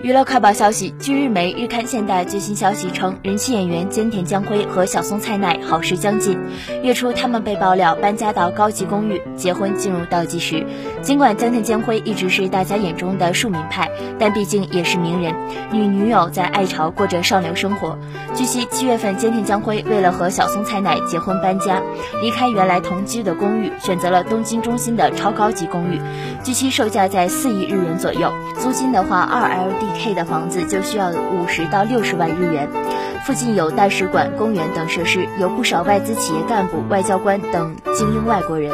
娱乐快报消息：据日媒日刊现代最新消息称，人气演员菅田将晖和小松菜奈好事将近。月初，他们被爆料搬家到高级公寓，结婚进入倒计时。尽管江田将晖一直是大家眼中的庶民派，但毕竟也是名人，与女友在爱巢过着上流生活。据悉，七月份菅田将晖为了和小松菜奈结婚搬家，离开原来同居的公寓，选择了东京中心的超高级公寓，据悉售价在四亿日元左右，租金的话二 L D K 的房子就需要五十到六十万日元，附近有大使馆、公园等设施，有不少外资企业干部、外交官等精英外国人。